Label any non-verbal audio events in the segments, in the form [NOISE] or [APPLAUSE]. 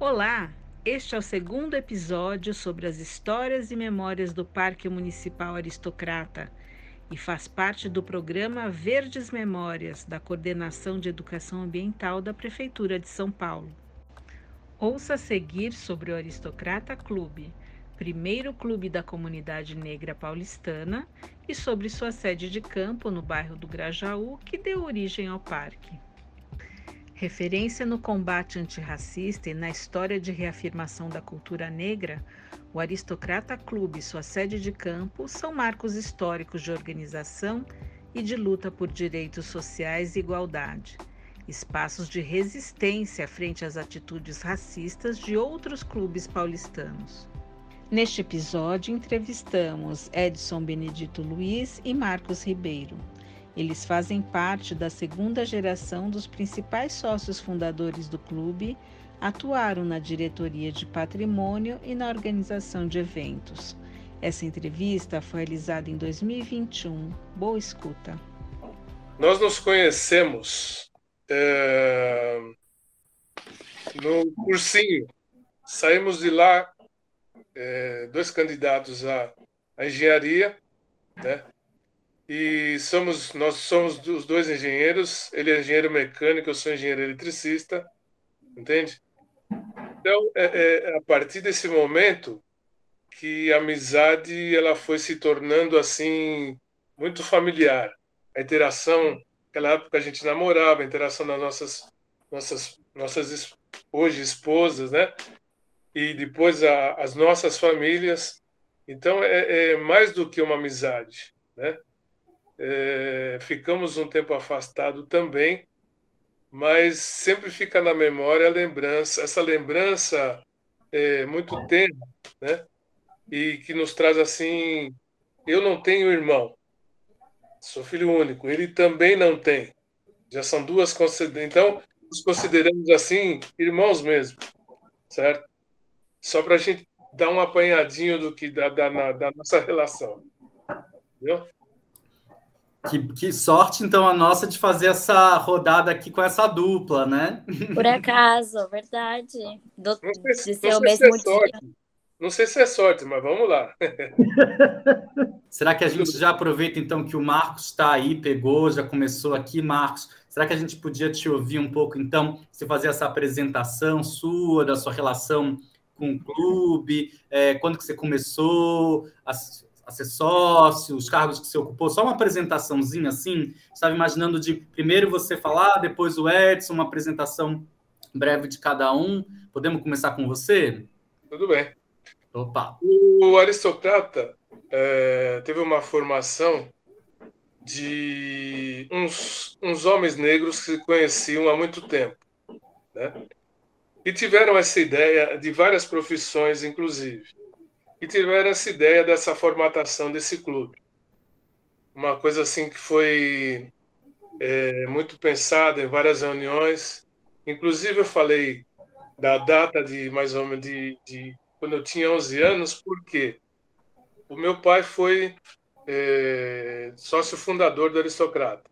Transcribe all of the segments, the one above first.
Olá, este é o segundo episódio sobre as histórias e memórias do Parque Municipal Aristocrata e faz parte do programa Verdes Memórias da Coordenação de Educação Ambiental da Prefeitura de São Paulo. Ouça a seguir sobre o Aristocrata Clube, primeiro clube da comunidade negra paulistana, e sobre sua sede de campo no bairro do Grajaú, que deu origem ao parque. Referência no combate antirracista e na história de reafirmação da cultura negra, o Aristocrata Clube e sua sede de campo são marcos históricos de organização e de luta por direitos sociais e igualdade, espaços de resistência frente às atitudes racistas de outros clubes paulistanos. Neste episódio, entrevistamos Edson Benedito Luiz e Marcos Ribeiro. Eles fazem parte da segunda geração dos principais sócios fundadores do clube, atuaram na diretoria de patrimônio e na organização de eventos. Essa entrevista foi realizada em 2021. Boa escuta. Nós nos conhecemos é, no cursinho. Saímos de lá, é, dois candidatos à, à engenharia, né? E somos nós somos os dois engenheiros. Ele é engenheiro mecânico, eu sou engenheiro eletricista, entende? Então, é, é, a partir desse momento que a amizade ela foi se tornando assim muito familiar. A interação, naquela época a gente namorava, a interação das nossas nossas nossas hoje esposas, né? E depois a, as nossas famílias. Então é, é mais do que uma amizade, né? É, ficamos um tempo afastado também, mas sempre fica na memória a lembrança, essa lembrança é muito tenra, né? E que nos traz assim, eu não tenho irmão, sou filho único, ele também não tem. Já são duas então nos consideramos assim irmãos mesmo, certo? Só para a gente dar um apanhadinho do que da, da, da nossa relação, entendeu? Que, que, sorte, então, a nossa de fazer essa rodada aqui com essa dupla, né? Por acaso, verdade. Do, não sei, de ser o mesmo se é sorte. Não sei se é sorte, mas vamos lá. [LAUGHS] Será que a gente já aproveita, então, que o Marcos está aí, pegou, já começou aqui, Marcos? Será que a gente podia te ouvir um pouco, então, você fazer essa apresentação sua, da sua relação com o clube, é, quando que você começou, as, a ser sócio, os cargos que você ocupou, só uma apresentaçãozinha assim? Estava imaginando de primeiro você falar, depois o Edson, uma apresentação breve de cada um. Podemos começar com você? Tudo bem. Opa. O aristocrata é, teve uma formação de uns, uns homens negros que se conheciam há muito tempo, né? E tiveram essa ideia de várias profissões, inclusive e tiveram essa ideia dessa formatação desse clube. Uma coisa assim que foi é, muito pensada em várias reuniões. Inclusive, eu falei da data de mais ou menos de, de quando eu tinha 11 anos, porque o meu pai foi é, sócio fundador do Aristocrata,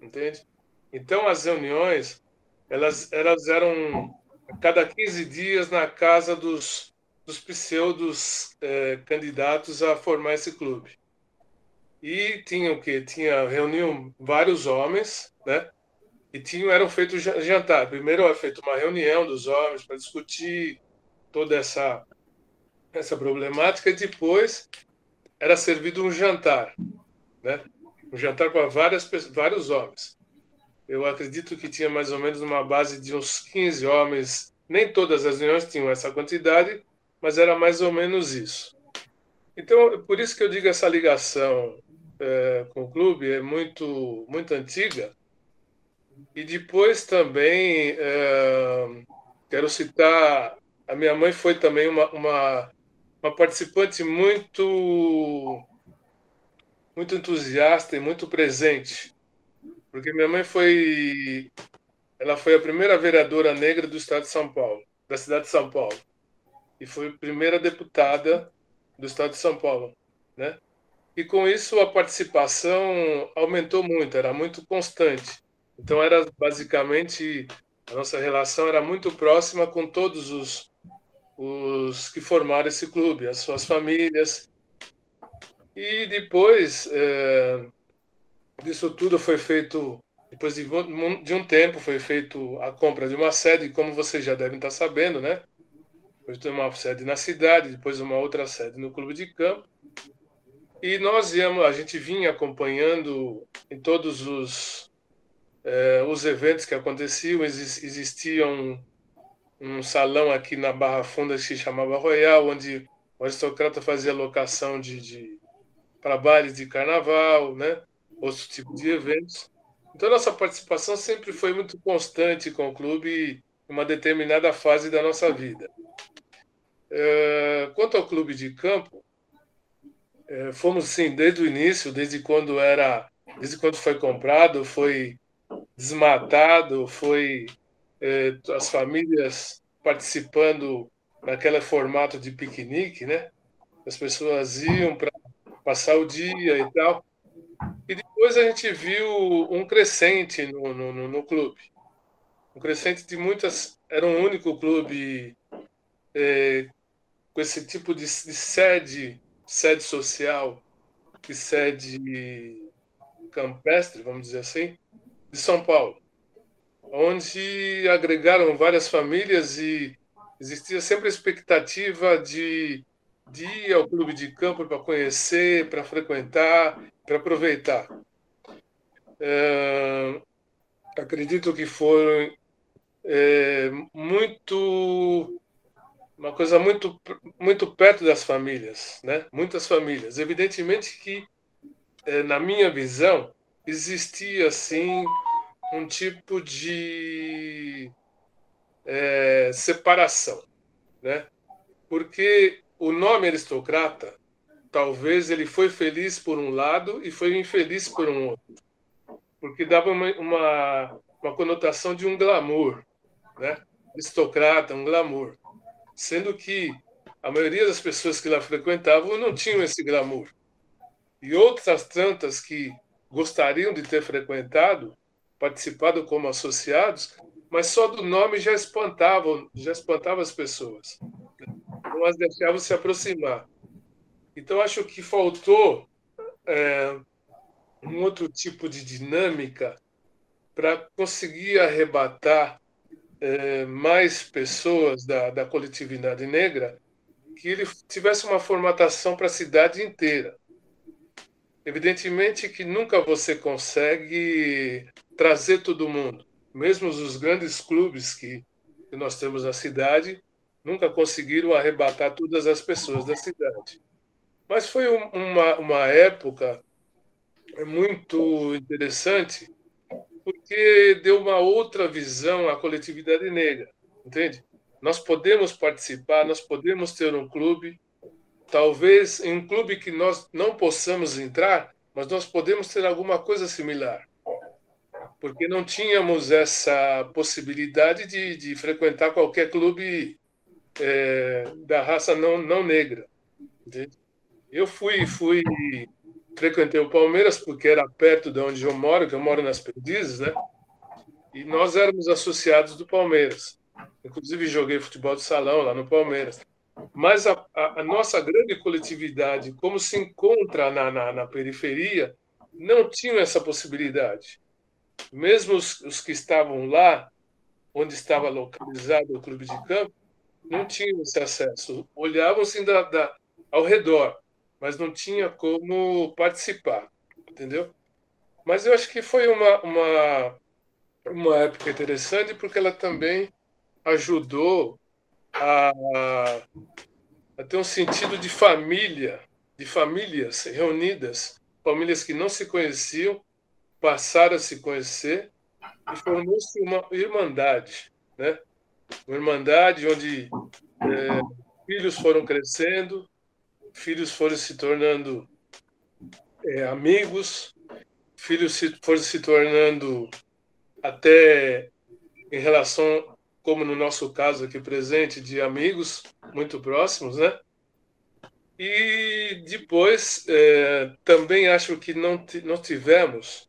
entende? Então, as reuniões elas, elas eram a cada 15 dias na casa dos dos pseudos é, candidatos a formar esse clube. E tinha o que? Tinha, reuniam vários homens, né? E tinham, eram feitos jantar. Primeiro era feita uma reunião dos homens para discutir toda essa, essa problemática, e depois era servido um jantar, né? Um jantar para várias, vários homens. Eu acredito que tinha mais ou menos uma base de uns 15 homens. Nem todas as reuniões tinham essa quantidade, mas era mais ou menos isso. Então, por isso que eu digo essa ligação é, com o clube é muito, muito antiga. E depois também é, quero citar a minha mãe foi também uma, uma, uma participante muito muito entusiasta e muito presente, porque minha mãe foi ela foi a primeira vereadora negra do estado de São Paulo, da cidade de São Paulo e foi primeira deputada do estado de São Paulo, né? E com isso a participação aumentou muito, era muito constante. Então era basicamente A nossa relação era muito próxima com todos os, os que formaram esse clube, as suas famílias. E depois é, disso tudo foi feito, depois de, de um tempo, foi feito a compra de uma sede, como vocês já devem estar sabendo, né? Depois de uma sede na cidade, depois uma outra sede no clube de campo. E nós íamos, a gente vinha acompanhando em todos os, eh, os eventos que aconteciam. Existia um, um salão aqui na Barra Funda que se chamava Royal, onde o aristocrata fazia locação de, de para bailes de carnaval, né? outros tipos de eventos. Então, nossa participação sempre foi muito constante com o clube uma determinada fase da nossa vida. Eh, quanto ao clube de campo, é, fomos sim desde o início, desde quando era, desde quando foi comprado, foi desmatado, foi é, as famílias participando naquele formato de piquenique, né? As pessoas iam para passar o dia e tal. E depois a gente viu um crescente no, no, no clube. Um crescente de muitas. Era um único clube é, com esse tipo de, de sede sede social e sede campestre, vamos dizer assim, de São Paulo, onde agregaram várias famílias e existia sempre a expectativa de, de ir ao clube de campo para conhecer, para frequentar, para aproveitar. É, acredito que foram é, muito uma coisa muito, muito perto das famílias, né? Muitas famílias. Evidentemente que, é, na minha visão, existia assim um tipo de é, separação, né? Porque o nome aristocrata, talvez ele foi feliz por um lado e foi infeliz por um outro, porque dava uma, uma, uma conotação de um glamour, né? Aristocrata, um glamour sendo que a maioria das pessoas que lá frequentavam não tinham esse glamour. E outras tantas que gostariam de ter frequentado, participado como associados, mas só do nome já espantavam, já espantava as pessoas. Não as deixavam se aproximar. Então acho que faltou é, um outro tipo de dinâmica para conseguir arrebatar é, mais pessoas da, da coletividade negra, que ele tivesse uma formatação para a cidade inteira. Evidentemente que nunca você consegue trazer todo mundo. Mesmo os grandes clubes que, que nós temos na cidade nunca conseguiram arrebatar todas as pessoas da cidade. Mas foi uma, uma época muito interessante porque deu uma outra visão à coletividade negra, entende? Nós podemos participar, nós podemos ter um clube, talvez em um clube que nós não possamos entrar, mas nós podemos ter alguma coisa similar, porque não tínhamos essa possibilidade de, de frequentar qualquer clube é, da raça não, não negra. Entende? Eu fui, fui frequentei o Palmeiras porque era perto de onde eu moro, que eu moro nas Perdizes, né? E nós éramos associados do Palmeiras. Inclusive joguei futebol de salão lá no Palmeiras. Mas a, a, a nossa grande coletividade, como se encontra na, na, na, periferia, não tinham essa possibilidade. Mesmo os, os que estavam lá, onde estava localizado o clube de campo, não tinham esse acesso. Olhavam-se ao redor mas não tinha como participar, entendeu? Mas eu acho que foi uma, uma, uma época interessante porque ela também ajudou a, a ter um sentido de família, de famílias reunidas, famílias que não se conheciam, passaram a se conhecer e formou-se uma irmandade, né? Uma irmandade onde é, filhos foram crescendo, filhos foram se tornando é, amigos, filhos se, foram se tornando até em relação, como no nosso caso aqui presente, de amigos muito próximos, né? E depois é, também acho que não, não tivemos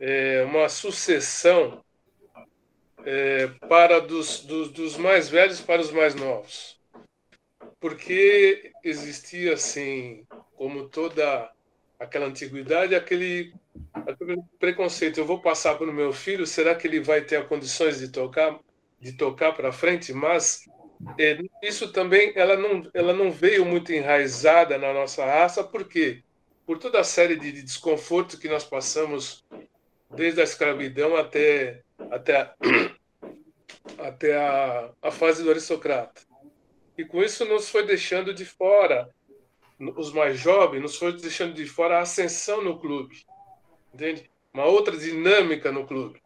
é, uma sucessão é, para dos, dos, dos mais velhos para os mais novos. Porque existia, assim, como toda aquela antiguidade, aquele, aquele preconceito. Eu vou passar para o meu filho, será que ele vai ter condições de tocar, de tocar para frente? Mas é, isso também ela não, ela não veio muito enraizada na nossa raça, por quê? Por toda a série de, de desconforto que nós passamos desde a escravidão até, até, a, [CLEARS THROAT] até a, a fase do aristocrata. E com isso nos foi deixando de fora os mais jovens, nos foi deixando de fora a ascensão no clube, entende? Uma outra dinâmica no clube.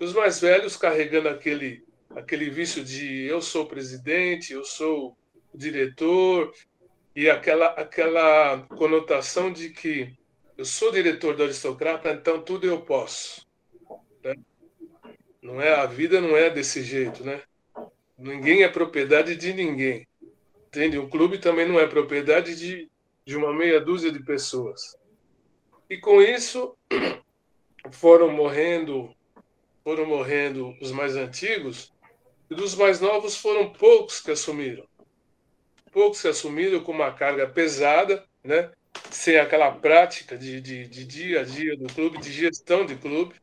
Os mais velhos carregando aquele aquele vício de eu sou presidente, eu sou diretor e aquela aquela conotação de que eu sou diretor do aristocrata, então tudo eu posso. Né? Não é a vida não é desse jeito, né? Ninguém é propriedade de ninguém. Entende? O clube também não é propriedade de, de uma meia dúzia de pessoas. E com isso [CLEARS THROAT] foram morrendo, foram morrendo os mais antigos, e dos mais novos foram poucos que assumiram. Poucos que assumiram com uma carga pesada, né? sem aquela prática de, de, de dia a dia do clube, de gestão de clube.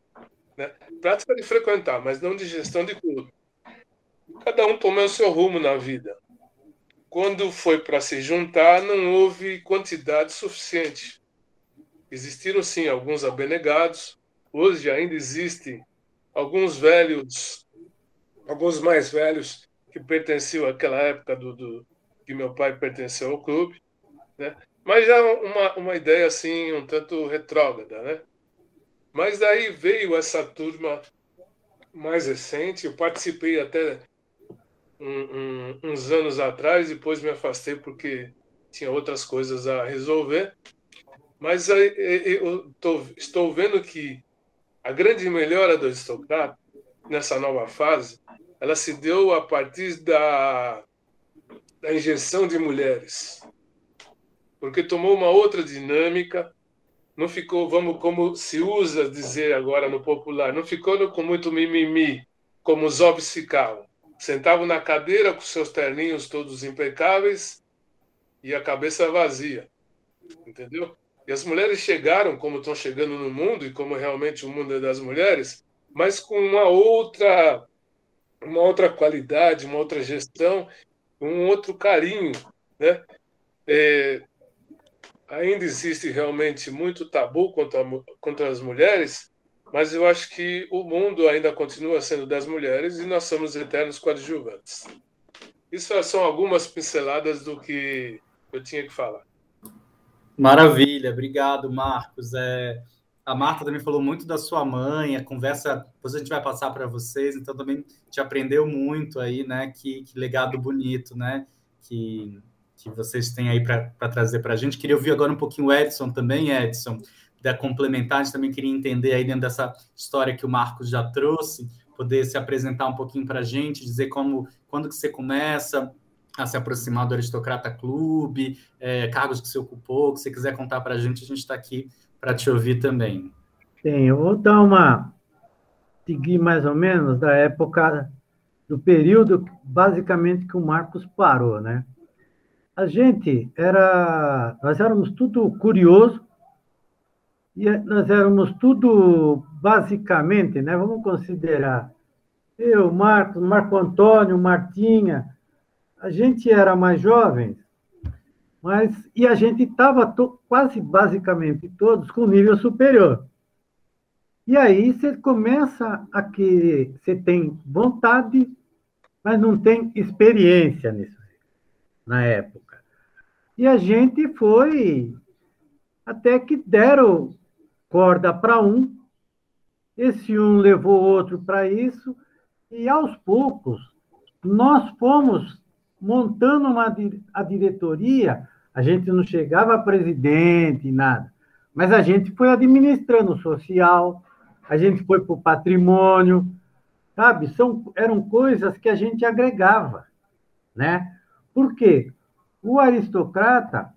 Né? Prática de frequentar, mas não de gestão de clube. Cada um tomou o seu rumo na vida quando foi para se juntar, não houve quantidade suficiente. Existiram sim alguns abnegados. Hoje ainda existem alguns velhos, alguns mais velhos que pertenciam àquela época do, do que meu pai pertenceu ao clube, né? Mas já uma, uma ideia assim um tanto retrógrada, né? Mas daí veio essa turma mais recente. Eu participei até um, uns anos atrás, depois me afastei porque tinha outras coisas a resolver. Mas eu tô, estou vendo que a grande melhora do aristocrata nessa nova fase, ela se deu a partir da, da injeção de mulheres, porque tomou uma outra dinâmica, não ficou, vamos como se usa dizer agora no popular, não ficou com muito mimimi, como os homens ficavam sentavam na cadeira com seus terninhos todos impecáveis e a cabeça vazia. Entendeu? E as mulheres chegaram como estão chegando no mundo e como realmente o mundo é das mulheres, mas com uma outra uma outra qualidade, uma outra gestão, um outro carinho, né? É, ainda existe realmente muito tabu contra, contra as mulheres, mas eu acho que o mundo ainda continua sendo das mulheres e nós somos eternos coadjuvantes. Isso são algumas pinceladas do que eu tinha que falar. Maravilha, obrigado, Marcos. É, a Marta também falou muito da sua mãe, a conversa, depois a gente vai passar para vocês, então também te aprendeu muito aí, né? Que, que legado bonito, né? Que, que vocês têm aí para trazer para a gente. Queria ouvir agora um pouquinho o Edson também, Edson da complementar, a gente também queria entender aí dentro dessa história que o Marcos já trouxe, poder se apresentar um pouquinho para a gente, dizer como, quando que você começa a se aproximar do Aristocrata Clube, é, cargos que você ocupou, que você quiser contar para a gente, a gente está aqui para te ouvir também. Sim, eu vou dar uma, seguir mais ou menos da época, do período, basicamente, que o Marcos parou, né? A gente era, nós éramos tudo curioso, e nós éramos tudo, basicamente, né? Vamos considerar eu, Marcos, Marco Antônio, Martinha, a gente era mais jovens, mas e a gente estava quase basicamente todos com nível superior. E aí você começa a que você tem vontade, mas não tem experiência nisso na época. E a gente foi até que deram corda para um, esse um levou outro para isso, e aos poucos nós fomos montando uma, a diretoria, a gente não chegava a presidente, nada, mas a gente foi administrando o social, a gente foi para o patrimônio, sabe? São, eram coisas que a gente agregava, né? Por quê? O aristocrata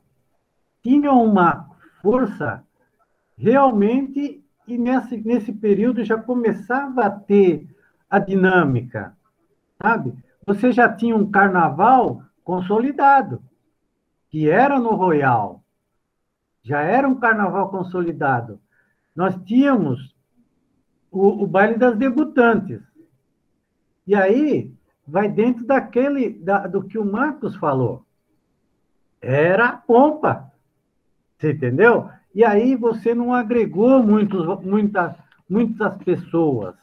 tinha uma força realmente, e nesse, nesse período já começava a ter a dinâmica, sabe? Você já tinha um carnaval consolidado, que era no Royal. Já era um carnaval consolidado. Nós tínhamos o, o baile das debutantes. E aí vai dentro daquele da, do que o Marcos falou. Era a pompa. Você entendeu? E aí você não agregou muitos, muita, muitas pessoas.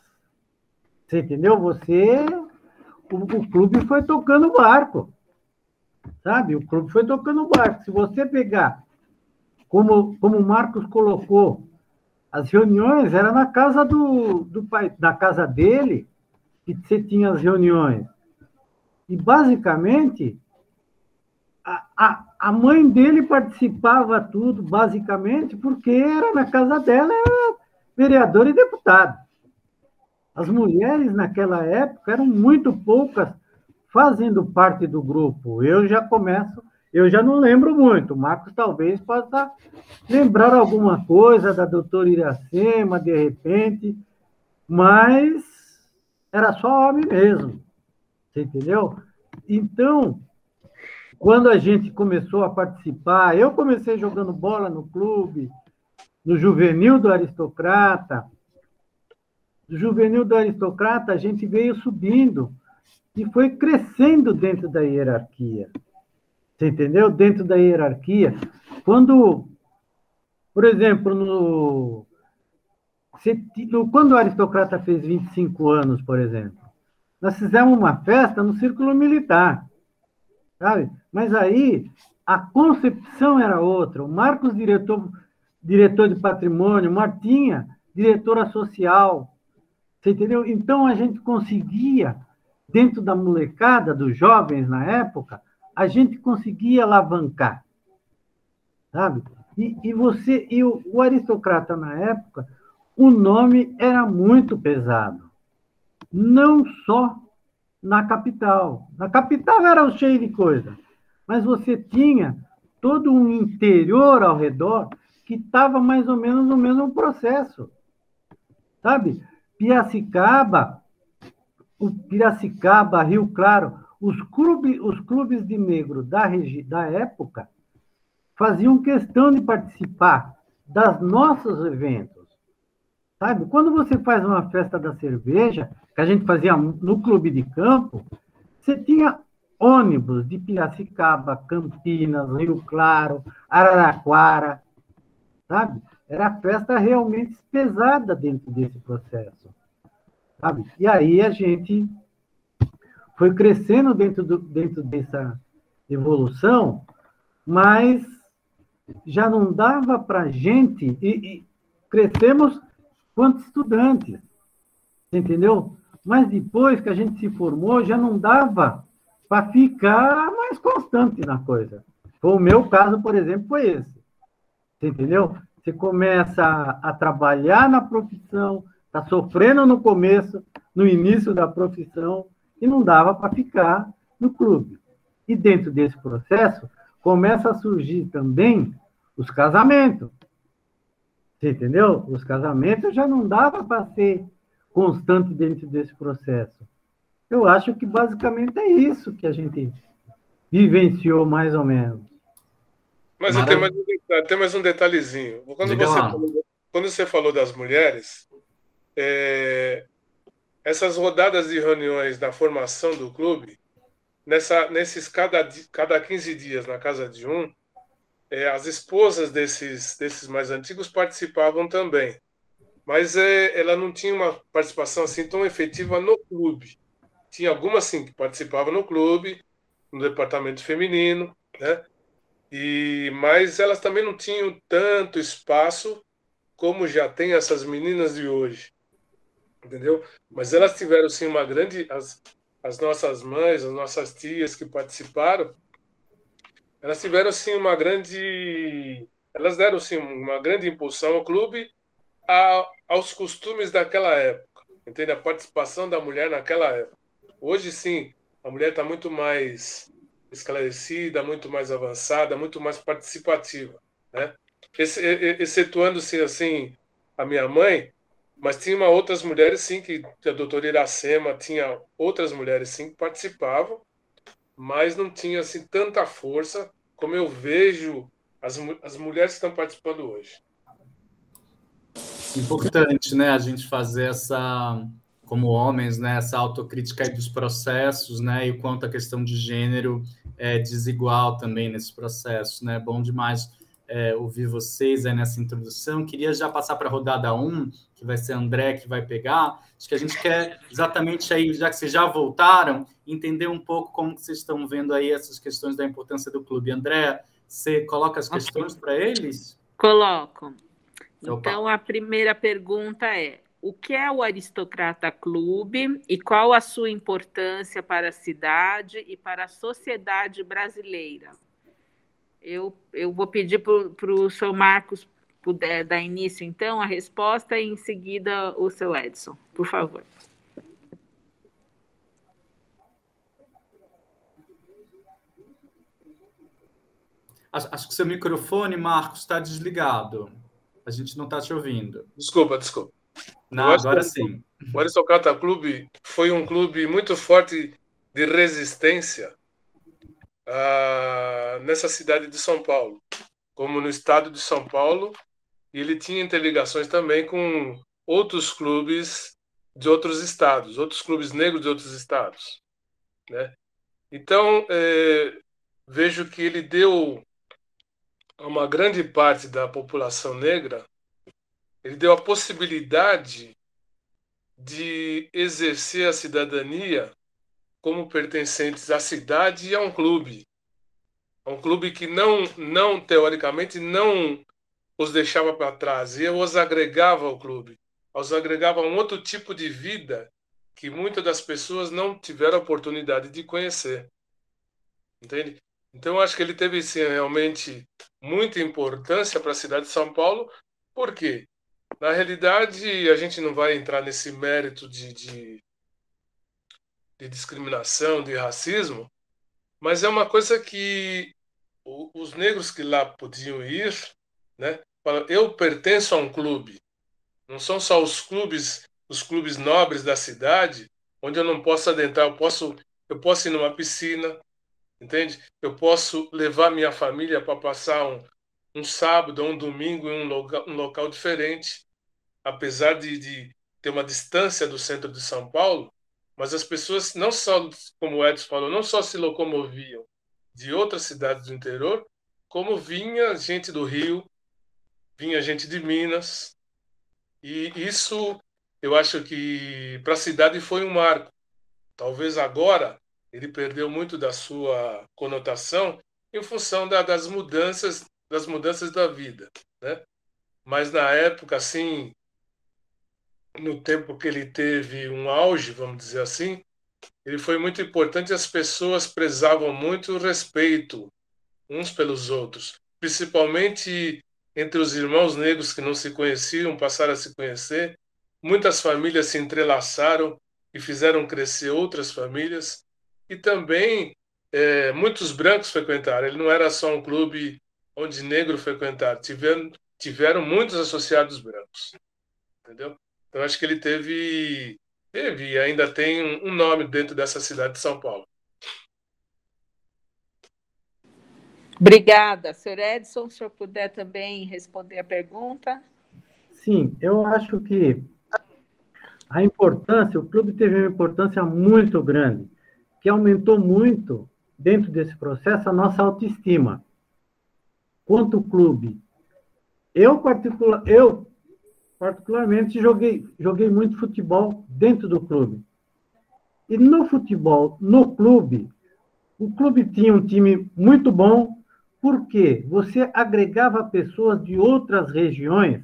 Você entendeu? Você. O, o clube foi tocando o barco. Sabe? O clube foi tocando o barco. Se você pegar, como, como o Marcos colocou, as reuniões era na casa do, do pai, da casa dele, que você tinha as reuniões. E basicamente a, a mãe dele participava tudo, basicamente, porque era na casa dela, era vereador e deputado. As mulheres naquela época eram muito poucas fazendo parte do grupo. Eu já começo, eu já não lembro muito. O Marcos talvez possa lembrar alguma coisa da doutora Iracema, de repente, mas era só homem mesmo. Você entendeu? Então, quando a gente começou a participar, eu comecei jogando bola no clube, no juvenil do aristocrata. Do juvenil do aristocrata, a gente veio subindo e foi crescendo dentro da hierarquia. Você entendeu? Dentro da hierarquia. Quando, por exemplo, no, quando o aristocrata fez 25 anos, por exemplo, nós fizemos uma festa no círculo militar, sabe? Mas aí a concepção era outra. O Marcos, diretor, diretor de patrimônio, Martinha, diretora social, você entendeu? Então a gente conseguia dentro da molecada, dos jovens na época, a gente conseguia alavancar, sabe? E, e você e o, o, aristocrata na época, o nome era muito pesado, não só na capital. Na capital era cheio de coisa, mas você tinha todo um interior ao redor que estava mais ou menos no mesmo processo, sabe? Piracicaba o Piracicaba, Rio Claro, os clubes, os clubes de negro da, da época faziam questão de participar das nossos eventos. Sabe? Quando você faz uma festa da cerveja, que a gente fazia no clube de campo, você tinha ônibus de Piracicaba, Campinas, Rio Claro, Araraquara, sabe? Era festa realmente pesada dentro desse processo. Sabe? E aí a gente foi crescendo dentro, do, dentro dessa evolução, mas já não dava para gente, e, e crescemos quanto estudantes, entendeu? Mas depois que a gente se formou, já não dava para ficar mais constante na coisa. O meu caso, por exemplo, foi esse. Entendeu? Você começa a, a trabalhar na profissão, está sofrendo no começo, no início da profissão, e não dava para ficar no clube. E dentro desse processo, começa a surgir também os casamentos. Você entendeu? Os casamentos já não dava para ser constante dentro desse processo. Eu acho que basicamente é isso que a gente vivenciou mais ou menos. Mas tem mais, um, mais um detalhezinho. Quando você, falou, quando você falou das mulheres, é, essas rodadas de reuniões da formação do clube, nessa, nesses cada, cada 15 dias na casa de um, é, as esposas desses, desses mais antigos participavam também. Mas é, ela não tinha uma participação assim tão efetiva no clube. Tinha algumas sim que participavam no clube, no departamento feminino, né? E, mas elas também não tinham tanto espaço como já tem essas meninas de hoje entendeu? Mas elas tiveram sim uma grande as, as nossas mães, as nossas tias que participaram, elas tiveram sim uma grande elas deram sim uma grande impulsão ao clube a, aos costumes daquela época, entende? A participação da mulher naquela época. Hoje sim, a mulher está muito mais esclarecida, muito mais avançada, muito mais participativa, né? Excetuando-se assim a minha mãe, Mas tinha outras mulheres, sim, que a doutora Iracema tinha outras mulheres, sim, que participavam, mas não tinha assim, tanta força como eu vejo as, as mulheres que estão participando hoje. Importante, né, a gente fazer essa, como homens, né, essa autocrítica dos processos, né, e o quanto a questão de gênero é desigual também nesse processo, né, bom demais é, ouvir vocês aí nessa introdução. Queria já passar para a rodada 1, que vai ser André que vai pegar. Acho que a gente quer exatamente aí, já que vocês já voltaram, entender um pouco como vocês estão vendo aí essas questões da importância do clube. André, você coloca as questões para eles? Coloco. Então, a primeira pergunta é: o que é o Aristocrata Clube e qual a sua importância para a cidade e para a sociedade brasileira? Eu, eu vou pedir para o seu Marcos puder dar início, então, a resposta e em seguida o seu Edson, por favor. Acho, acho que seu microfone, Marcos, está desligado. A gente não está te ouvindo. Desculpa, desculpa. Não, agora sim. O Aristocrata Clube foi um clube muito forte de resistência uh, nessa cidade de São Paulo, como no estado de São Paulo, e ele tinha interligações também com outros clubes de outros estados, outros clubes negros de outros estados, né? Então é, vejo que ele deu a uma grande parte da população negra, ele deu a possibilidade de exercer a cidadania como pertencentes à cidade e a um clube. A um clube que não, não teoricamente, não os deixava para trás, e os agregava ao clube. Os agregava a um outro tipo de vida que muitas das pessoas não tiveram oportunidade de conhecer. Entende? Então, eu acho que ele teve sim, realmente muita importância para a cidade de São Paulo, porque, na realidade, a gente não vai entrar nesse mérito de, de de discriminação, de racismo, mas é uma coisa que os negros que lá podiam ir, né, falam, eu pertenço a um clube. Não são só os clubes, os clubes nobres da cidade, onde eu não posso adentrar, eu posso, eu posso ir numa piscina, entende? Eu posso levar minha família para passar um, um sábado ou um domingo em um local, um local diferente, apesar de, de ter uma distância do centro de São Paulo, mas as pessoas não só, como o Edson falou, não só se locomoviam de outras cidades do interior, como vinha gente do Rio, vinha gente de Minas. E isso eu acho que para a cidade foi um marco. Talvez agora ele perdeu muito da sua conotação em função da, das mudanças das mudanças da vida, né? Mas na época assim no tempo que ele teve um auge, vamos dizer assim, ele foi muito importante. As pessoas prezavam muito o respeito uns pelos outros, principalmente entre os irmãos negros que não se conheciam, passaram a se conhecer. Muitas famílias se entrelaçaram e fizeram crescer outras famílias. E também é, muitos brancos frequentaram. Ele não era só um clube onde negro frequentaram, tiveram, tiveram muitos associados brancos. Entendeu? Então, acho que ele teve, teve e ainda tem um nome dentro dessa cidade de São Paulo. Obrigada. Sr. Edson, se o senhor puder também responder a pergunta. Sim, eu acho que a importância, o clube teve uma importância muito grande, que aumentou muito, dentro desse processo, a nossa autoestima. Quanto o clube. Eu, particular, eu particularmente, joguei, joguei muito futebol dentro do clube. E no futebol, no clube, o clube tinha um time muito bom, porque você agregava pessoas de outras regiões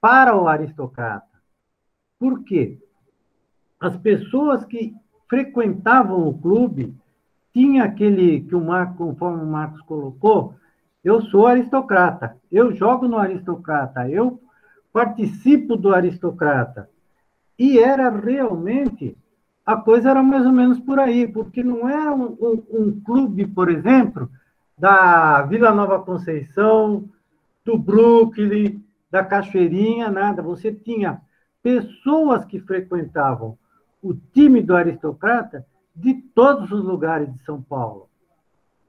para o aristocrata. Por quê? As pessoas que frequentavam o clube tinha aquele que o Marco, conforme o Marcos colocou, eu sou aristocrata, eu jogo no aristocrata, eu participo do aristocrata. E era realmente, a coisa era mais ou menos por aí, porque não era um, um, um clube, por exemplo, da Vila Nova Conceição, do Brooklyn, da Cachoeirinha, nada. Você tinha pessoas que frequentavam o time do aristocrata de todos os lugares de São Paulo.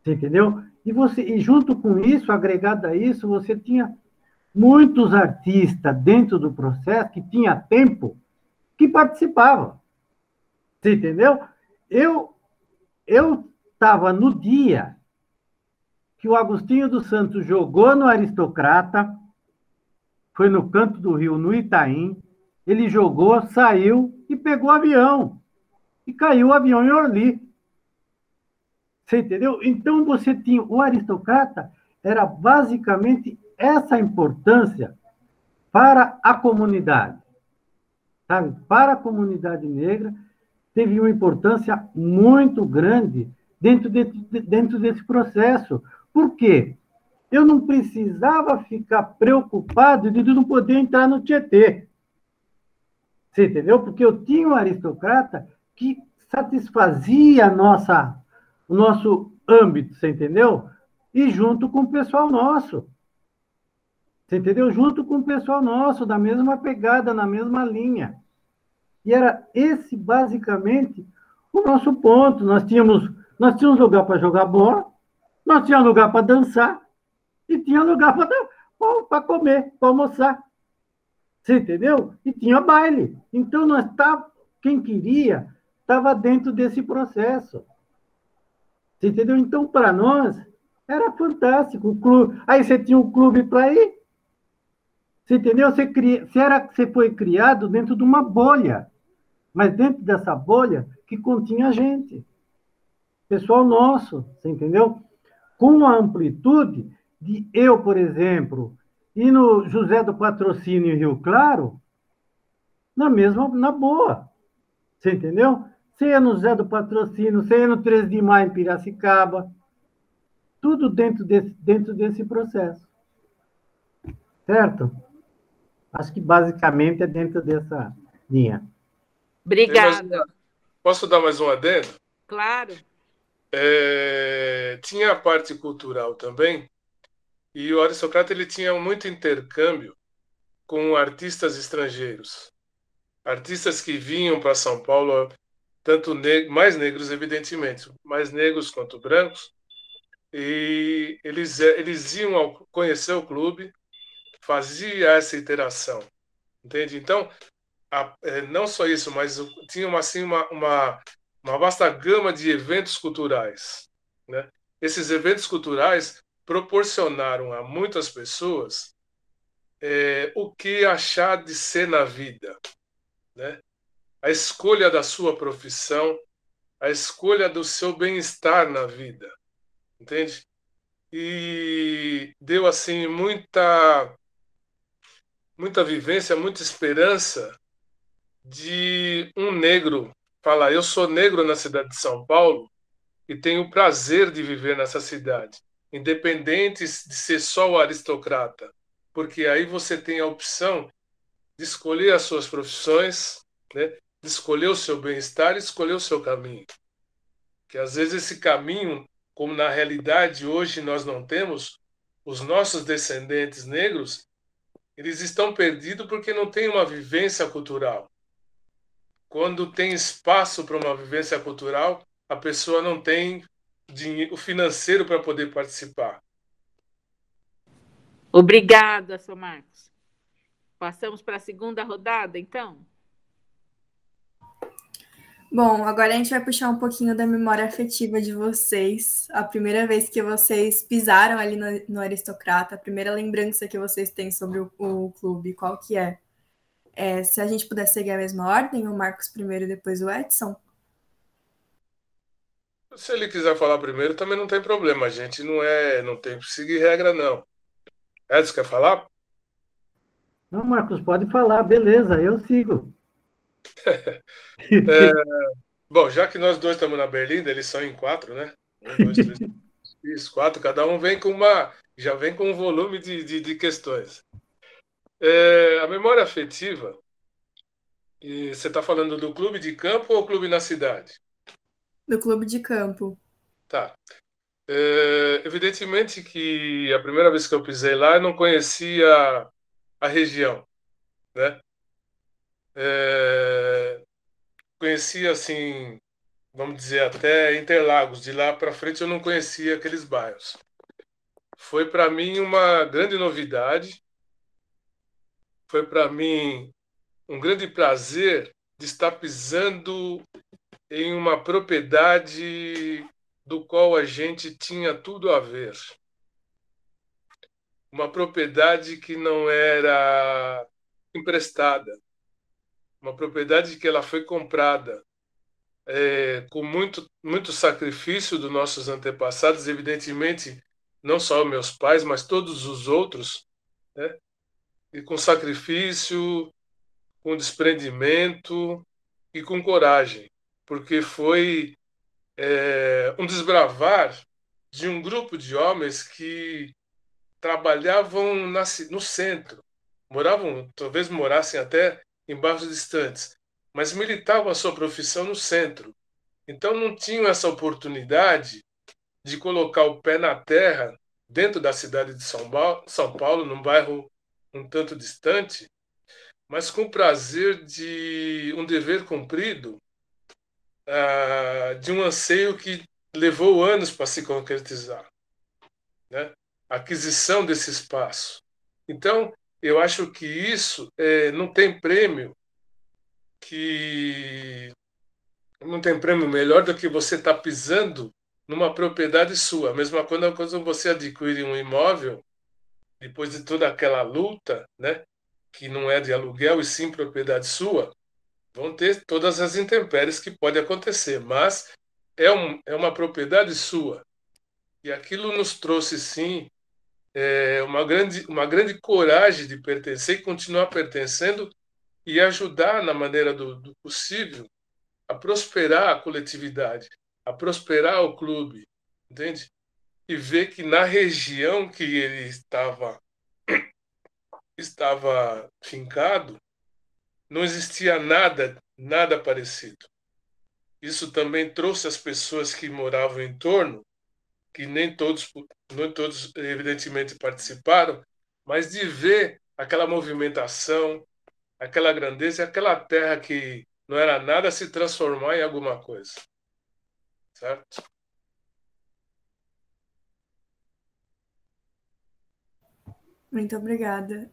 Você entendeu? E, você, e junto com isso, agregado a isso, você tinha muitos artistas dentro do processo que tinha tempo que participavam. Você entendeu? Eu eu estava no dia que o Agostinho dos Santos jogou no Aristocrata, foi no canto do Rio, no Itaim, ele jogou, saiu e pegou o avião. E caiu o avião em Orly. Você entendeu? Então você tinha o aristocrata era basicamente essa importância para a comunidade, sabe? Para a comunidade negra teve uma importância muito grande dentro, de, dentro desse processo. Por quê? Eu não precisava ficar preocupado de não poder entrar no Tietê. Você entendeu? Porque eu tinha um aristocrata que satisfazia nossa, o nosso âmbito, você entendeu? E junto com o pessoal nosso. Você entendeu? Junto com o pessoal nosso, da mesma pegada, na mesma linha. E era esse, basicamente, o nosso ponto. Nós tínhamos, nós tínhamos lugar para jogar bola, nós tínhamos lugar para dançar e tinha lugar para comer, para almoçar. Você entendeu? E tinha baile. Então, nós tá, quem queria estava dentro desse processo. Você entendeu? Então, para nós, era fantástico. O clube, aí você tinha um clube para ir. Você entendeu? Você, cria, você, foi criado dentro de uma bolha. Mas dentro dessa bolha que continha gente. Pessoal nosso, você entendeu? Com a amplitude de eu, por exemplo, e no José do Patrocínio Rio Claro, na mesma, na boa. Você entendeu? Você ia no José do Patrocínio, você ia no 13 de maio em Piracicaba. Tudo dentro desse, dentro desse processo. Certo? Acho que basicamente é dentro dessa linha. Obrigada. Posso dar mais um adendo? Claro. É, tinha a parte cultural também, e o aristocrata ele tinha muito intercâmbio com artistas estrangeiros. Artistas que vinham para São Paulo, tanto ne mais negros, evidentemente, mais negros quanto brancos, e eles, eles iam ao, conhecer o clube, fazia essa interação, entende? Então, a, é, não só isso, mas tinha uma, assim, uma, uma, uma vasta gama de eventos culturais. Né? Esses eventos culturais proporcionaram a muitas pessoas é, o que achar de ser na vida, né? A escolha da sua profissão, a escolha do seu bem-estar na vida, entende? E deu assim muita muita vivência, muita esperança de um negro falar: eu sou negro na cidade de São Paulo e tenho o prazer de viver nessa cidade independente de ser só o aristocrata, porque aí você tem a opção de escolher as suas profissões, né? de escolher o seu bem-estar e escolher o seu caminho. Que às vezes esse caminho, como na realidade hoje nós não temos, os nossos descendentes negros, eles estão perdidos porque não têm uma vivência cultural. Quando tem espaço para uma vivência cultural, a pessoa não tem dinheiro financeiro para poder participar. Obrigada, seu Marcos. Passamos para a segunda rodada, então? Bom, agora a gente vai puxar um pouquinho da memória afetiva de vocês. A primeira vez que vocês pisaram ali no, no Aristocrata, a primeira lembrança que vocês têm sobre o, o clube, qual que é? é? Se a gente puder seguir a mesma ordem, o Marcos primeiro e depois o Edson. Se ele quiser falar primeiro, também não tem problema. A gente não é, não tem que seguir regra, não. Edson, quer falar? Não, Marcos, pode falar, beleza, eu sigo. [LAUGHS] é, bom, já que nós dois estamos na Berlinda, eles são em quatro, né? Um, dois, três, [LAUGHS] isso, quatro, cada um vem com uma. Já vem com um volume de, de, de questões. É, a memória afetiva, e você está falando do clube de campo ou clube na cidade? do clube de campo. Tá. É, evidentemente que a primeira vez que eu pisei lá, eu não conhecia a região, né? É, conhecia assim, vamos dizer, até Interlagos. De lá para frente eu não conhecia aqueles bairros. Foi para mim uma grande novidade. Foi para mim um grande prazer de estar pisando em uma propriedade do qual a gente tinha tudo a ver. Uma propriedade que não era emprestada, uma propriedade que ela foi comprada é, com muito, muito sacrifício dos nossos antepassados, evidentemente, não só meus pais, mas todos os outros, né? e com sacrifício, com desprendimento e com coragem, porque foi é, um desbravar de um grupo de homens que trabalhavam na, no centro, moravam, talvez morassem até em bairros distantes, mas militavam a sua profissão no centro. Então não tinham essa oportunidade de colocar o pé na terra dentro da cidade de São Paulo, São Paulo num bairro um tanto distante, mas com o prazer de um dever cumprido, uh, de um anseio que levou anos para se concretizar, né? A aquisição desse espaço. Então, eu acho que isso é, não tem prêmio que não tem prêmio melhor do que você estar tá pisando numa propriedade sua. Mesma coisa quando você adquire um imóvel depois de toda aquela luta, né? que não é de aluguel e sim propriedade sua, vão ter todas as intempéries que pode acontecer, mas é, um, é uma propriedade sua. E aquilo nos trouxe, sim, é, uma, grande, uma grande coragem de pertencer e continuar pertencendo e ajudar, na maneira do, do possível, a prosperar a coletividade, a prosperar o clube, entende? E ver que na região que ele estava [CLEARS THROAT] estava fincado, não existia nada, nada parecido. Isso também trouxe as pessoas que moravam em torno, que nem todos, nem todos evidentemente participaram, mas de ver aquela movimentação, aquela grandeza, aquela terra que não era nada se transformar em alguma coisa. Certo? Muito obrigada.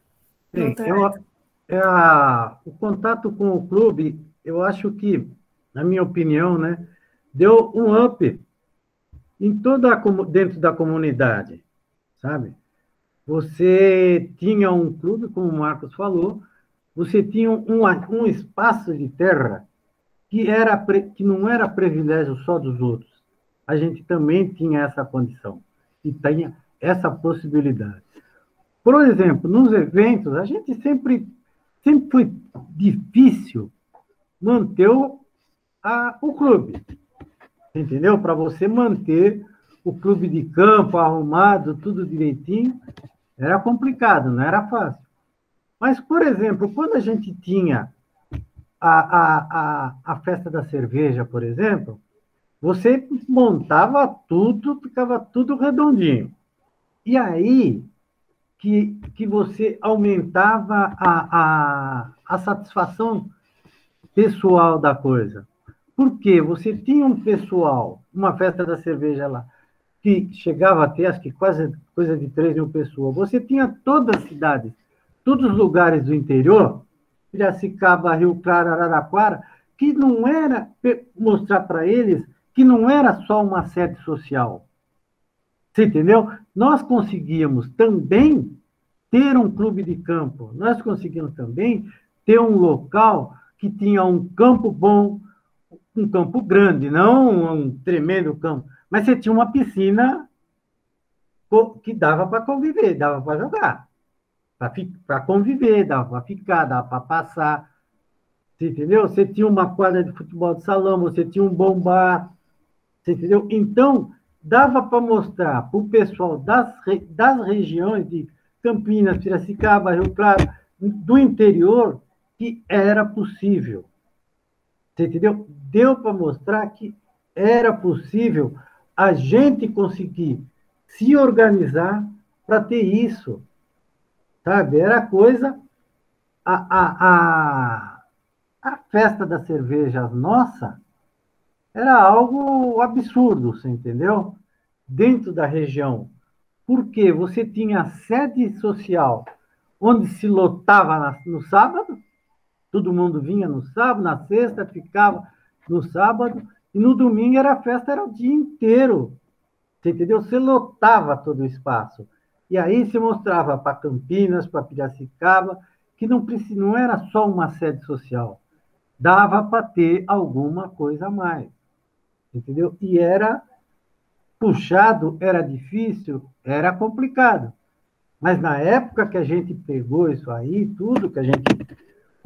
Sim, eu, é a, o contato com o clube, eu acho que, na minha opinião, né, deu um up em toda a, dentro da comunidade, sabe? Você tinha um clube, como o Marcos falou, você tinha um, um espaço de terra que, era, que não era privilégio só dos outros. A gente também tinha essa condição e tinha essa possibilidade. Por exemplo, nos eventos, a gente sempre, sempre foi difícil manter a, o clube. Entendeu? Para você manter o clube de campo arrumado, tudo direitinho, era complicado, não era fácil. Mas, por exemplo, quando a gente tinha a, a, a, a festa da cerveja, por exemplo, você montava tudo, ficava tudo redondinho. E aí, que, que você aumentava a, a, a satisfação pessoal da coisa. Porque você tinha um pessoal, uma festa da cerveja lá, que chegava a ter, acho que quase coisa de 3 mil pessoas. Você tinha todas as cidades, todos os lugares do interior, Piracicaba, Rio Claro, Araraquara, que não era mostrar para eles que não era só uma sede social, você entendeu? Nós conseguíamos também ter um clube de campo, nós conseguimos também ter um local que tinha um campo bom, um campo grande, não um tremendo campo, mas você tinha uma piscina que dava para conviver, dava para jogar, para conviver, dava para ficar, dava para passar. Você entendeu? Você tinha uma quadra de futebol de salão, você tinha um bom bar, você entendeu? Então, dava para mostrar para o pessoal das, das regiões de Campinas, Piracicaba, Rio Claro, do interior, que era possível. Você entendeu? Deu para mostrar que era possível a gente conseguir se organizar para ter isso. Sabe? Era coisa. A, a, a, a festa da cerveja nossa era algo absurdo, você entendeu? Dentro da região. Porque você tinha sede social onde se lotava no sábado, todo mundo vinha no sábado, na sexta ficava no sábado, e no domingo era festa, era o dia inteiro. Você entendeu? Você lotava todo o espaço. E aí se mostrava para Campinas, para Piracicaba, que não, não era só uma sede social. Dava para ter alguma coisa a mais. Entendeu? E era puxado, era difícil, era complicado. Mas na época que a gente pegou isso aí, tudo que a gente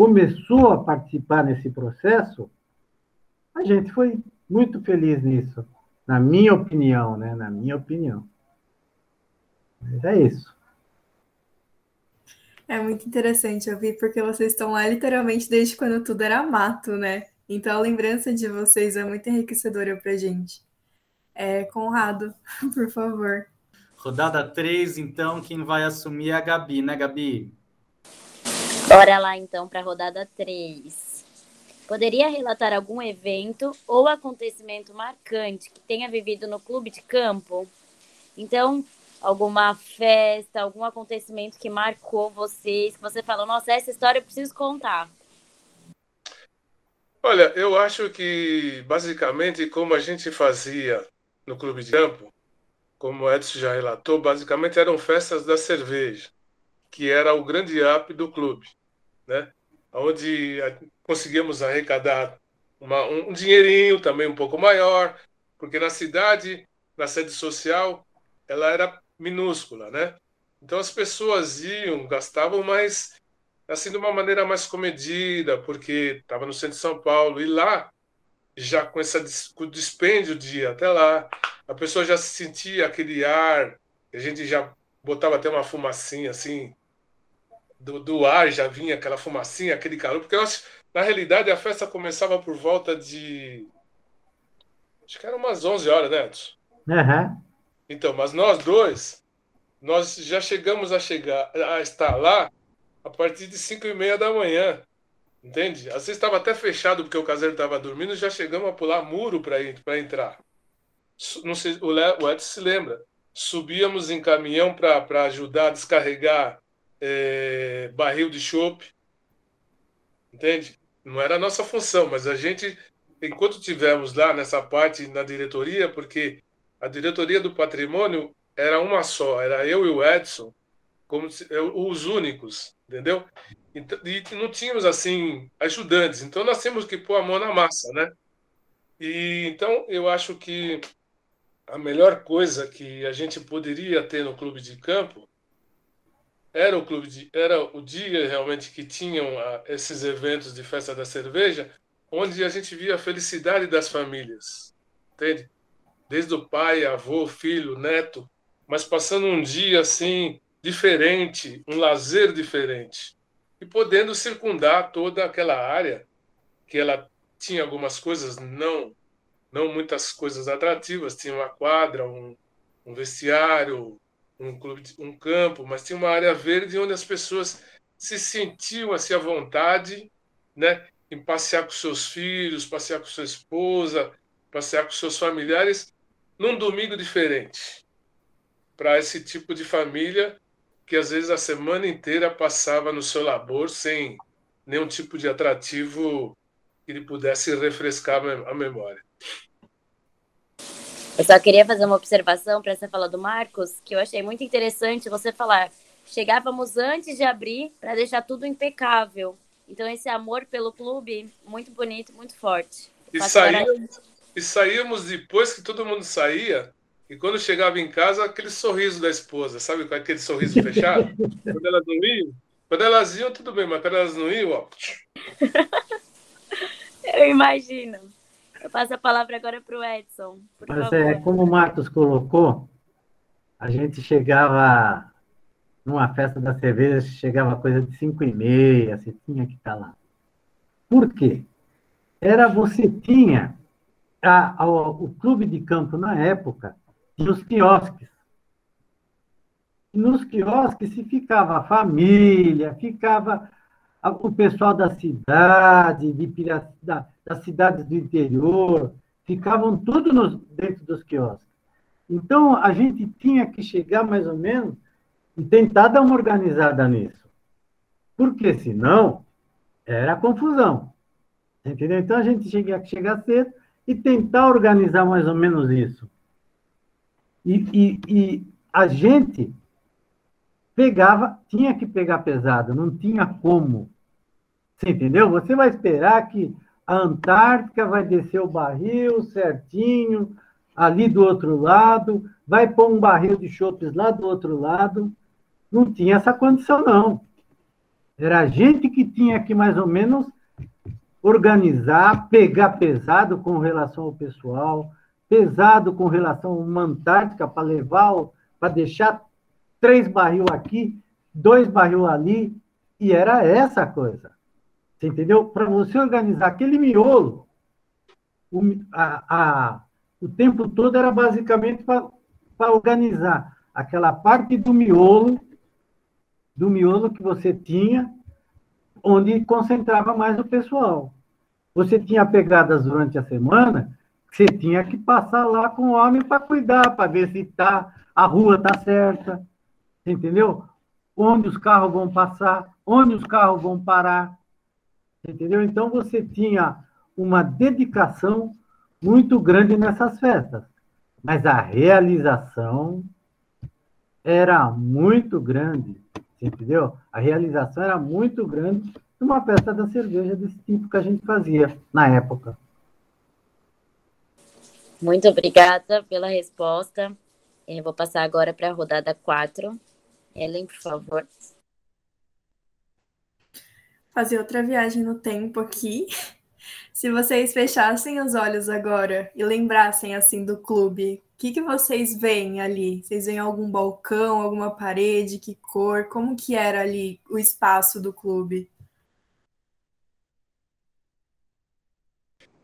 começou a participar nesse processo, a gente foi muito feliz nisso, na minha opinião, né? Na minha opinião. Mas é isso. É muito interessante ouvir, porque vocês estão lá literalmente desde quando tudo era mato, né? Então a lembrança de vocês é muito enriquecedora pra gente. É, Conrado, [LAUGHS] por favor. Rodada 3, então, quem vai assumir é a Gabi, né, Gabi? Bora lá, então, para a rodada 3. Poderia relatar algum evento ou acontecimento marcante que tenha vivido no clube de campo? Então, alguma festa, algum acontecimento que marcou vocês, que você falou, nossa, essa história eu preciso contar. Olha, eu acho que basicamente como a gente fazia no clube de campo, como o Edson já relatou, basicamente eram festas da cerveja, que era o grande up do clube, né? Onde conseguíamos arrecadar uma, um dinheirinho também um pouco maior, porque na cidade, na sede social, ela era minúscula, né? Então as pessoas iam, gastavam mais, assim, de uma maneira mais comedida, porque estava no centro de São Paulo, e lá, já com, essa, com o dispêndio de ir até lá, a pessoa já sentia aquele ar, a gente já botava até uma fumacinha, assim, do, do ar já vinha aquela fumacinha, aquele calor, porque nós, na realidade a festa começava por volta de. Acho que era umas 11 horas, né, Edson? Uhum. Então, mas nós dois, nós já chegamos a chegar a estar lá a partir de 5 e meia da manhã. Entende? Às vezes estava até fechado porque o caseiro estava dormindo, já chegamos a pular muro para entrar. Não sei, o, Edson se lembra. Subíamos em caminhão para ajudar a descarregar é, barril de chope. Entende? Não era a nossa função, mas a gente, enquanto tivemos lá nessa parte na diretoria, porque a diretoria do patrimônio era uma só, era eu e o Edson, como se, os únicos, entendeu? E, não tínhamos assim ajudantes, então nós temos que pôr a mão na massa, né? E então eu acho que a melhor coisa que a gente poderia ter no clube de campo era o clube de, era o dia realmente que tinham a, esses eventos de festa da cerveja, onde a gente via a felicidade das famílias, entende? desde o pai, avô, filho, neto, mas passando um dia assim diferente, um lazer diferente e podendo circundar toda aquela área que ela tinha algumas coisas não não muitas coisas atrativas, tinha uma quadra, um, um vestiário, um clube, um campo, mas tinha uma área verde onde as pessoas se sentiam assim à vontade, né, em passear com seus filhos, passear com sua esposa, passear com seus familiares num domingo diferente para esse tipo de família que às vezes a semana inteira passava no seu labor sem nenhum tipo de atrativo que lhe pudesse refrescar a memória. Eu só queria fazer uma observação para essa fala do Marcos, que eu achei muito interessante você falar. Chegávamos antes de abrir para deixar tudo impecável. Então, esse amor pelo clube, muito bonito, muito forte. E saímos, e saíamos depois que todo mundo saía, e quando chegava em casa, aquele sorriso da esposa, sabe? Com aquele sorriso [LAUGHS] fechado. quando elas não iam, quando elas iam, tudo bem, mas quando elas não iam, ó. [LAUGHS] Eu imagino. Eu passo a palavra agora para o Edson. mas é como o Marcos colocou, a gente chegava numa festa da cerveja, chegava coisa de cinco e meia, você tinha que estar lá. Por quê? Era você tinha a, a, o clube de campo, na época, tinha os quiosques. E nos quiosques se ficava a família, ficava o pessoal da cidade, de da, das cidades do interior, ficavam tudo nos, dentro dos quiosques. Então, a gente tinha que chegar mais ou menos e tentar dar uma organizada nisso. Porque senão, era confusão. Entendeu? Então, a gente tinha que chegar cedo e tentar organizar mais ou menos isso. E, e, e a gente pegava, tinha que pegar pesado, não tinha como. Você entendeu? Você vai esperar que a Antártica vai descer o barril certinho, ali do outro lado, vai pôr um barril de chopes lá do outro lado. Não tinha essa condição, não. Era a gente que tinha que, mais ou menos, organizar, pegar pesado com relação ao pessoal, pesado com relação a uma Antártica para levar, para deixar três barril aqui, dois barril ali, e era essa a coisa. Você entendeu? Para você organizar aquele miolo, o, a, a, o tempo todo era basicamente para organizar aquela parte do miolo, do miolo que você tinha, onde concentrava mais o pessoal. Você tinha pegadas durante a semana, você tinha que passar lá com o homem para cuidar, para ver se tá, a rua está certa, entendeu? Onde os carros vão passar, onde os carros vão parar, entendeu? Então você tinha uma dedicação muito grande nessas festas, mas a realização era muito grande, entendeu? A realização era muito grande numa festa da cerveja desse tipo que a gente fazia na época. Muito obrigada pela resposta. Eu vou passar agora para a rodada 4. Ellen, por favor. Fazer outra viagem no tempo aqui. Se vocês fechassem os olhos agora e lembrassem assim do clube, o que, que vocês veem ali? Vocês veem algum balcão, alguma parede, que cor? Como que era ali o espaço do clube?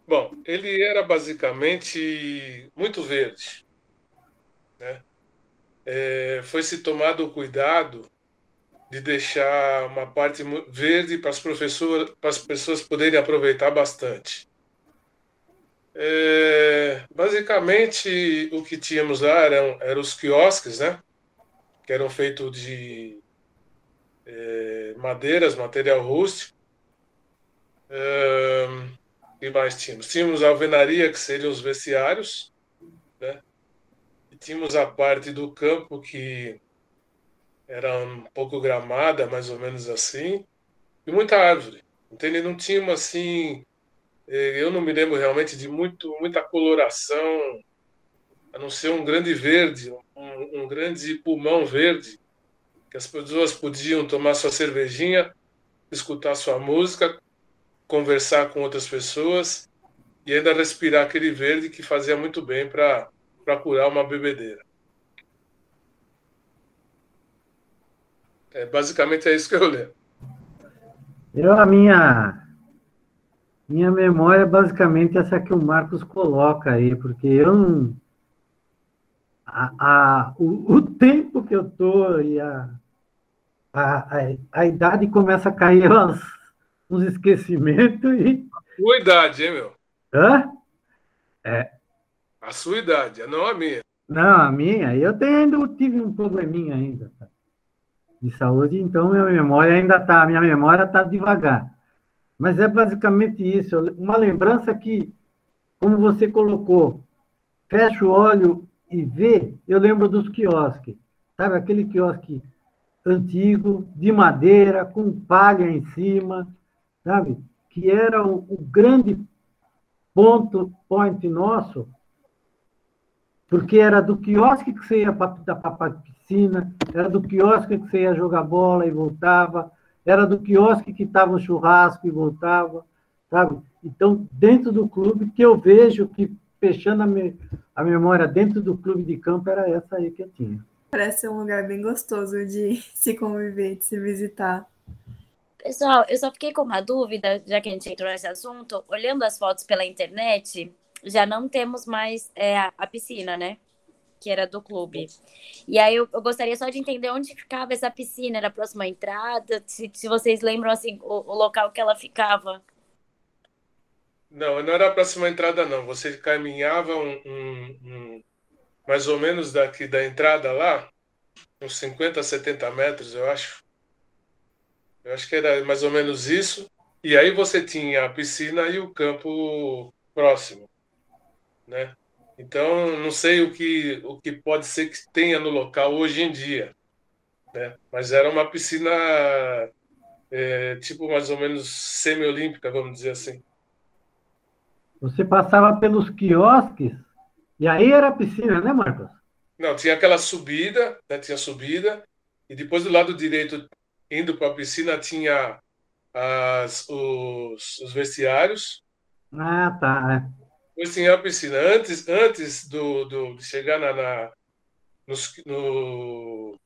Bom, ele era basicamente muito verde. Né? É, foi se tomado o cuidado de deixar uma parte verde para as professoras, para as pessoas poderem aproveitar bastante. É, basicamente, o que tínhamos lá eram, eram os quiosques, né? Que eram feitos de é, madeiras, material rústico. É, e mais tínhamos? Tínhamos a alvenaria, que seriam os vestiários? Tínhamos a parte do campo que era um pouco gramada, mais ou menos assim, e muita árvore. Entende? Não tinha assim, eh, eu não me lembro realmente de muito, muita coloração, a não ser um grande verde, um, um grande pulmão verde, que as pessoas podiam tomar sua cervejinha, escutar sua música, conversar com outras pessoas e ainda respirar aquele verde que fazia muito bem para para curar uma bebedeira. É, basicamente é isso que eu lembro. Eu, a minha, minha memória é basicamente essa que o Marcos coloca aí, porque eu não. A, a, o, o tempo que eu tô e a, a, a, a idade começa a cair [LAUGHS] uns, uns esquecimentos e. A sua idade, hein, meu? Hã? É, a sua idade, não a minha. Não, a minha. Eu tenho, ainda tive um probleminha ainda tá? de saúde, então minha memória ainda está, minha memória está devagar. Mas é basicamente isso. Uma lembrança que, como você colocou, fecha o olho e vê, eu lembro dos quiosques. Sabe, aquele quiosque antigo, de madeira, com palha em cima, sabe? Que era o, o grande ponto, point nosso, porque era do quiosque que você ia para a piscina, era do quiosque que você ia jogar bola e voltava, era do quiosque que estava o churrasco e voltava, sabe? Então, dentro do clube, que eu vejo que, fechando a, me, a memória dentro do clube de campo, era essa aí que eu tinha. Parece um lugar bem gostoso de [LAUGHS] se conviver, de se visitar. Pessoal, eu só fiquei com uma dúvida, já que a gente entrou nesse assunto, olhando as fotos pela internet, já não temos mais é, a piscina, né? que era do clube. E aí eu, eu, gostaria só de entender onde ficava essa piscina, era a próxima entrada, se, se vocês lembram assim o, o, local que ela ficava. Não, não era a próxima entrada não. Você caminhava um, um, um, mais ou menos daqui da entrada lá, uns 50, 70 metros, eu acho. Eu acho que era mais ou menos isso. E aí você tinha a piscina e o campo próximo, né? Então, não sei o que, o que pode ser que tenha no local hoje em dia, né? Mas era uma piscina é, tipo mais ou menos semi-olímpica, vamos dizer assim. Você passava pelos quiosques e aí era a piscina, né, Marcos? Não, tinha aquela subida, né? tinha subida, e depois do lado direito, indo para a piscina, tinha as, os, os vestiários. Ah, tá. Depois tinha a piscina. Antes, antes do, do, de chegar na, na no,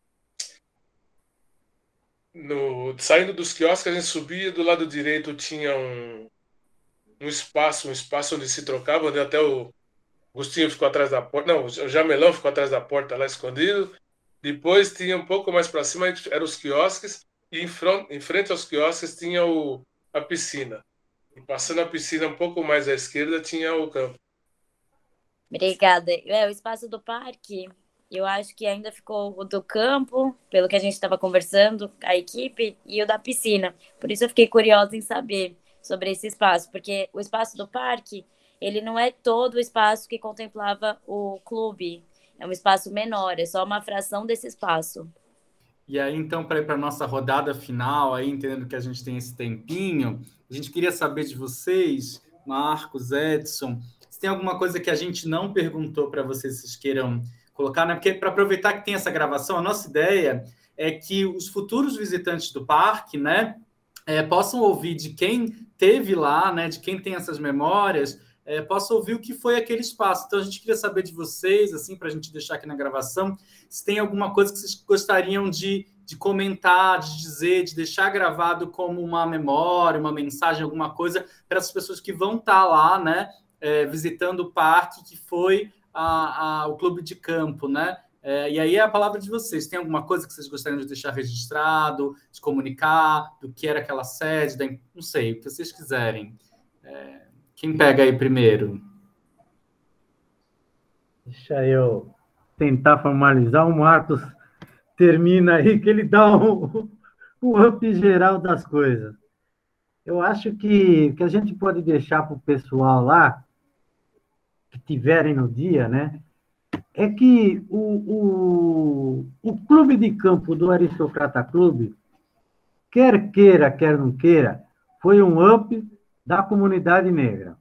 no, saindo dos quiosques, a gente subia, do lado direito tinha um, um espaço, um espaço onde se trocava, onde até o Agostinho ficou atrás da porta, não, o Jamelão ficou atrás da porta lá escondido. Depois tinha um pouco mais para cima, eram os quiosques, e em frente, em frente aos quiosques tinha o, a piscina. E passando a piscina um pouco mais à esquerda tinha o campo. Obrigada. É, o espaço do parque, eu acho que ainda ficou o do campo, pelo que a gente estava conversando, a equipe, e o da piscina. Por isso eu fiquei curiosa em saber sobre esse espaço, porque o espaço do parque, ele não é todo o espaço que contemplava o clube. É um espaço menor, é só uma fração desse espaço. E aí, então, para ir para a nossa rodada final, aí, entendendo que a gente tem esse tempinho, a gente queria saber de vocês, Marcos, Edson, se tem alguma coisa que a gente não perguntou para vocês, vocês queiram colocar, né? Porque para aproveitar que tem essa gravação, a nossa ideia é que os futuros visitantes do parque, né, é, possam ouvir de quem teve lá, né, de quem tem essas memórias, é, ouvir o que foi aquele espaço. Então, a gente queria saber de vocês, assim, para a gente deixar aqui na gravação, se tem alguma coisa que vocês gostariam de, de comentar, de dizer, de deixar gravado como uma memória, uma mensagem, alguma coisa, para as pessoas que vão estar tá lá, né, é, visitando o parque, que foi a, a, o clube de campo, né? É, e aí é a palavra de vocês. Tem alguma coisa que vocês gostariam de deixar registrado, de comunicar, do que era aquela sede, da, não sei, o que vocês quiserem. É, quem pega aí primeiro? Deixa eu tentar formalizar. O Marcos termina aí, que ele dá um, [LAUGHS] um up geral das coisas. Eu acho que, que a gente pode deixar para o pessoal lá, que tiverem no dia, né? É que o, o, o clube de campo do Aristocrata Clube, quer queira, quer não queira, foi um up da comunidade negra,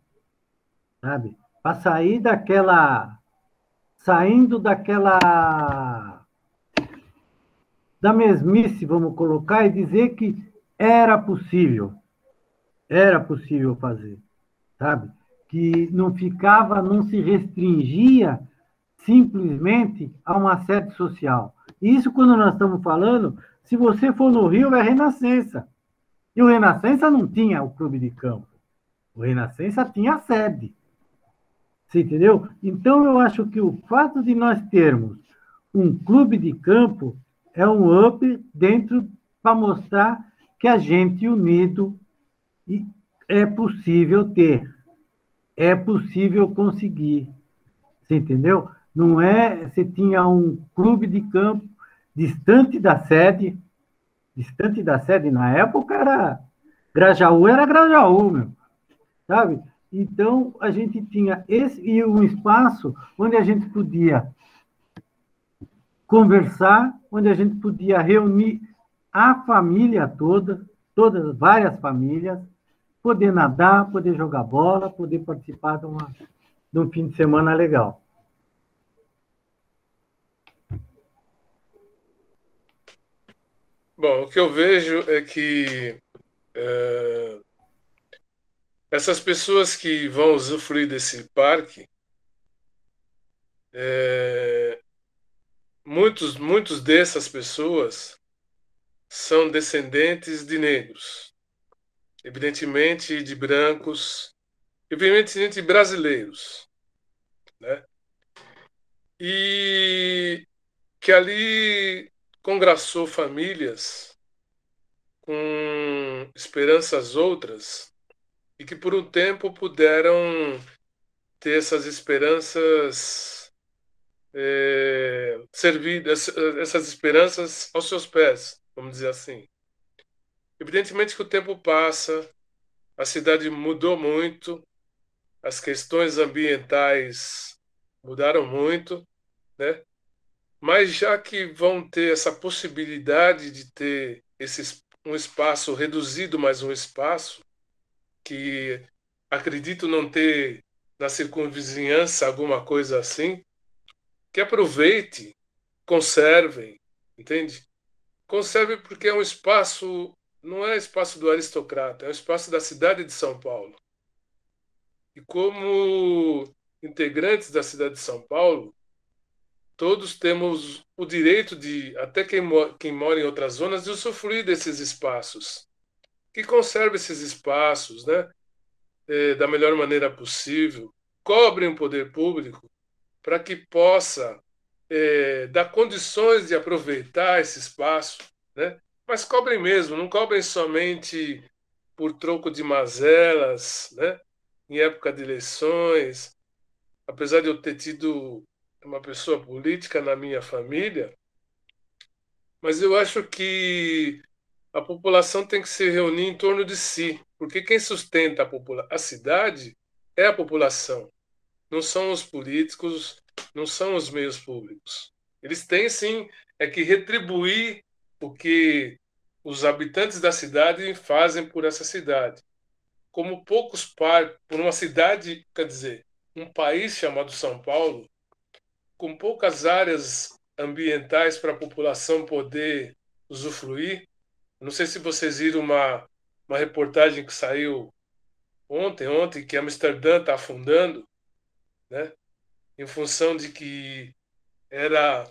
sabe? Para sair daquela, saindo daquela, da mesmice, vamos colocar, e dizer que era possível, era possível fazer, sabe? Que não ficava, não se restringia simplesmente a uma sede social. Isso quando nós estamos falando, se você for no Rio, é Renascença. E o Renascença não tinha o clube de campo. O Renascença tinha a sede. Você entendeu? Então, eu acho que o fato de nós termos um clube de campo é um up dentro para mostrar que a gente unido é possível ter, é possível conseguir. Você entendeu? Não é. Você tinha um clube de campo distante da sede, distante da sede na época era Grajaú era Grajaú, meu sabe? Então, a gente tinha esse e um espaço onde a gente podia conversar, onde a gente podia reunir a família toda, todas, várias famílias, poder nadar, poder jogar bola, poder participar de, uma, de um fim de semana legal. Bom, o que eu vejo é que é, essas pessoas que vão usufruir desse parque, é, muitos, muitos dessas pessoas são descendentes de negros, evidentemente de brancos, evidentemente brasileiros, né? e que ali congraçou famílias com esperanças outras e que por um tempo puderam ter essas esperanças é, servidas, essas esperanças aos seus pés, vamos dizer assim. Evidentemente que o tempo passa, a cidade mudou muito, as questões ambientais mudaram muito, né? Mas já que vão ter essa possibilidade de ter esse, um espaço reduzido, mais um espaço, que acredito não ter na circunvizinhança alguma coisa assim, que aproveite, conservem, entende? Conserve porque é um espaço, não é espaço do aristocrata, é um espaço da cidade de São Paulo. E como integrantes da cidade de São Paulo, todos temos o direito de, até quem, mora, quem mora em outras zonas, de usufruir desses espaços. Que conserve esses espaços, né? É, da melhor maneira possível, cobrem o poder público para que possa é, dar condições de aproveitar esse espaço, né? mas cobrem mesmo, não cobrem somente por troco de mazelas, né? em época de eleições. Apesar de eu ter tido uma pessoa política na minha família, mas eu acho que a população tem que se reunir em torno de si, porque quem sustenta a, a cidade é a população, não são os políticos, não são os meios públicos. Eles têm sim é que retribuir o que os habitantes da cidade fazem por essa cidade. Como poucos par por uma cidade, quer dizer, um país chamado São Paulo, com poucas áreas ambientais para a população poder usufruir. Não sei se vocês viram uma, uma reportagem que saiu ontem, ontem, que Amsterdã está afundando, né? em função de que era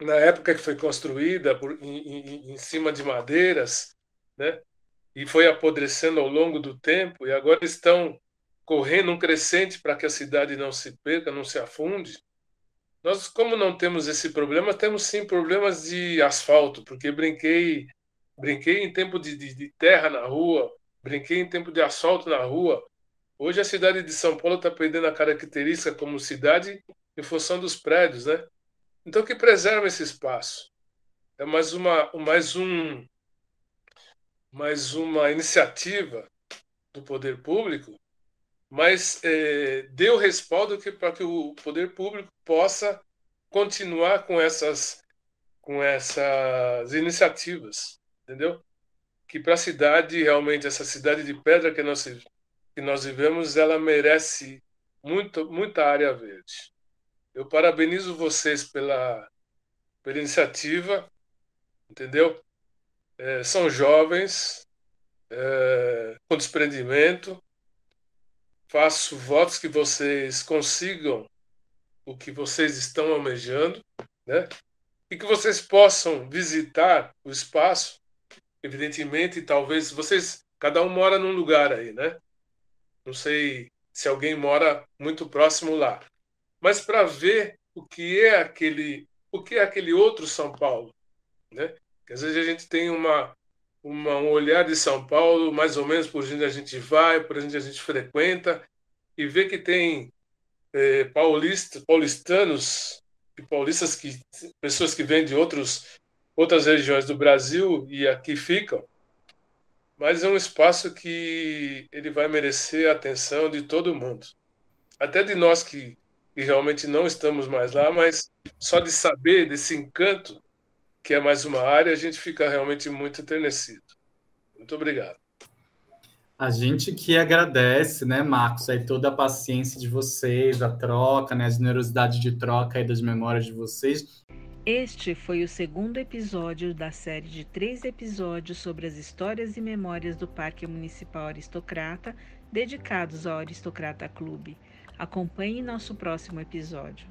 na época que foi construída por, em, em, em cima de madeiras, né? e foi apodrecendo ao longo do tempo, e agora estão correndo um crescente para que a cidade não se perca, não se afunde. Nós, como não temos esse problema, temos sim problemas de asfalto, porque brinquei, brinquei em tempo de, de, de terra na rua, brinquei em tempo de asfalto na rua. Hoje a cidade de São Paulo está perdendo a característica como cidade em função dos prédios, né? Então que preserva esse espaço. É mais uma, mais um, mais uma iniciativa do poder público mas é, deu respaldo para que o poder público possa continuar com essas com essas iniciativas, entendeu? Que para a cidade realmente essa cidade de pedra que nós que nós vivemos, ela merece muito muita área verde. Eu parabenizo vocês pela pela iniciativa, entendeu? É, são jovens é, com desprendimento Faço votos que vocês consigam o que vocês estão almejando, né? E que vocês possam visitar o espaço. Evidentemente, talvez vocês, cada um mora num lugar aí, né? Não sei se alguém mora muito próximo lá, mas para ver o que é aquele, o que é aquele outro São Paulo, né? Que às vezes a gente tem uma uma, um olhar de São Paulo, mais ou menos por onde a gente vai, por onde a gente frequenta, e vê que tem é, paulista, paulistanos e paulistas que pessoas que vêm de outros outras regiões do Brasil e aqui ficam. Mas é um espaço que ele vai merecer a atenção de todo mundo. Até de nós que, que realmente não estamos mais lá, mas só de saber desse encanto que é mais uma área, a gente fica realmente muito enternecido. Muito obrigado. A gente que agradece, né, Marcos, aí toda a paciência de vocês, a troca, né, a generosidade de troca aí das memórias de vocês. Este foi o segundo episódio da série de três episódios sobre as histórias e memórias do Parque Municipal Aristocrata, dedicados ao Aristocrata Clube. Acompanhe nosso próximo episódio.